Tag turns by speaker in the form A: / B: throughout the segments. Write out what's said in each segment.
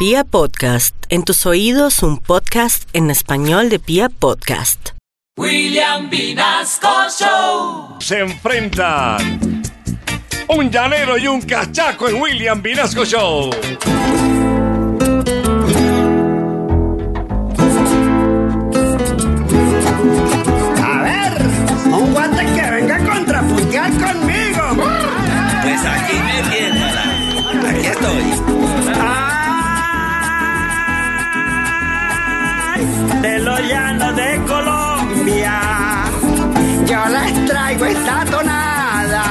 A: Pia Podcast, en tus oídos un podcast en español de Pia Podcast.
B: William Vinasco Show.
C: Se enfrentan un llanero y un cachaco en William Vinasco Show.
D: De Colombia, yo les traigo esta tonada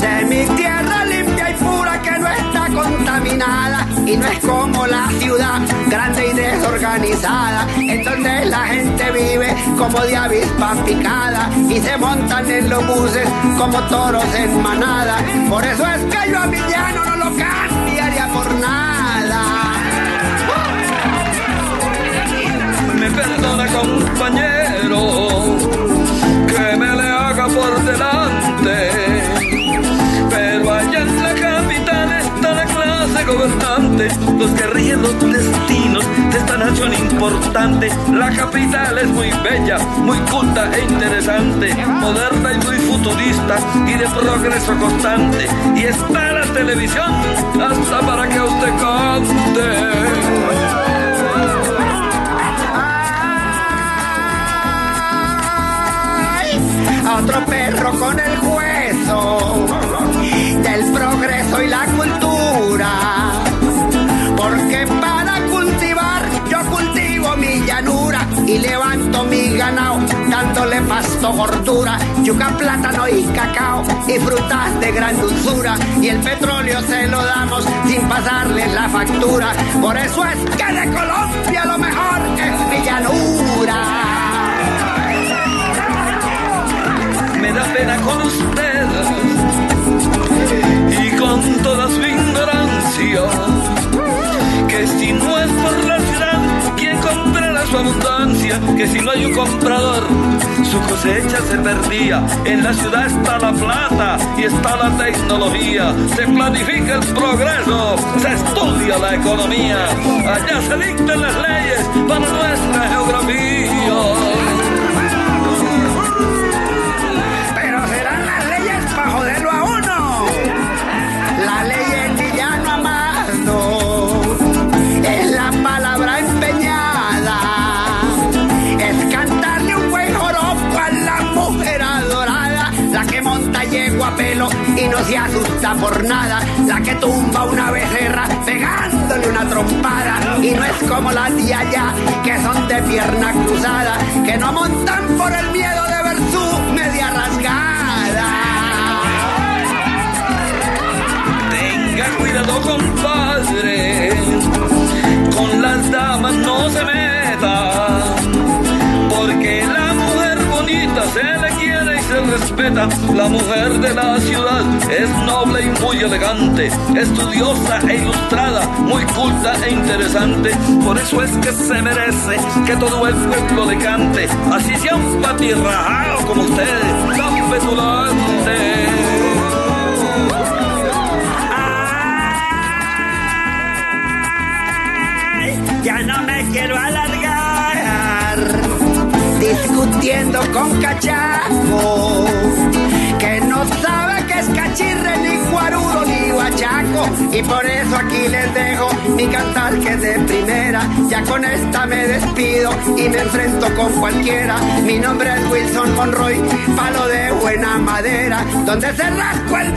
D: de mi tierra limpia y pura que no está contaminada. Y no es como la ciudad grande y desorganizada en donde la gente vive como de avispa picada. Y se montan en los buses como toros en manada. Por eso es que yo a mi llano
E: compañero que me le haga por delante. Pero allá en la capital está la clase gobernante, los que rigen los destinos de esta nación importante. La capital es muy bella, muy culta e interesante, moderna y muy futurista y de progreso constante. Y está la televisión
D: pasto gordura, yuca, plátano y cacao y frutas de gran dulzura y el petróleo se lo damos sin pasarle la factura. Por eso es que de Colombia lo mejor es mi llanura.
E: me da pena con usted y con toda su ignorancia. Que si no es por la ciudad, ¿quién comprará su abundancia? Que si no hay un comprador, su cosecha se perdía. En la ciudad está la plata y está la tecnología. Se planifica el progreso, se estudia la economía. Allá se dictan las leyes para nuestra
D: se asusta por nada. La que tumba una becerra pegándole una trompada. Y no es como las de allá que son de pierna cruzada. Que no montan por
E: quiere y se respeta. La mujer de la ciudad es noble y muy elegante. Estudiosa e ilustrada, muy culta e interesante. Por eso es que se merece que todo el pueblo le cante. Así sea un patirrajado como ustedes, tan petulante.
D: Ya no me quiero alargar discutiendo con cachaco que no sabe que es cachirre ni guarudo ni guachaco. Y por eso aquí les dejo mi cantar que es de primera. Ya con esta me despido y me enfrento con cualquiera. Mi nombre es Wilson Monroy palo de buena madera. Donde se rascó el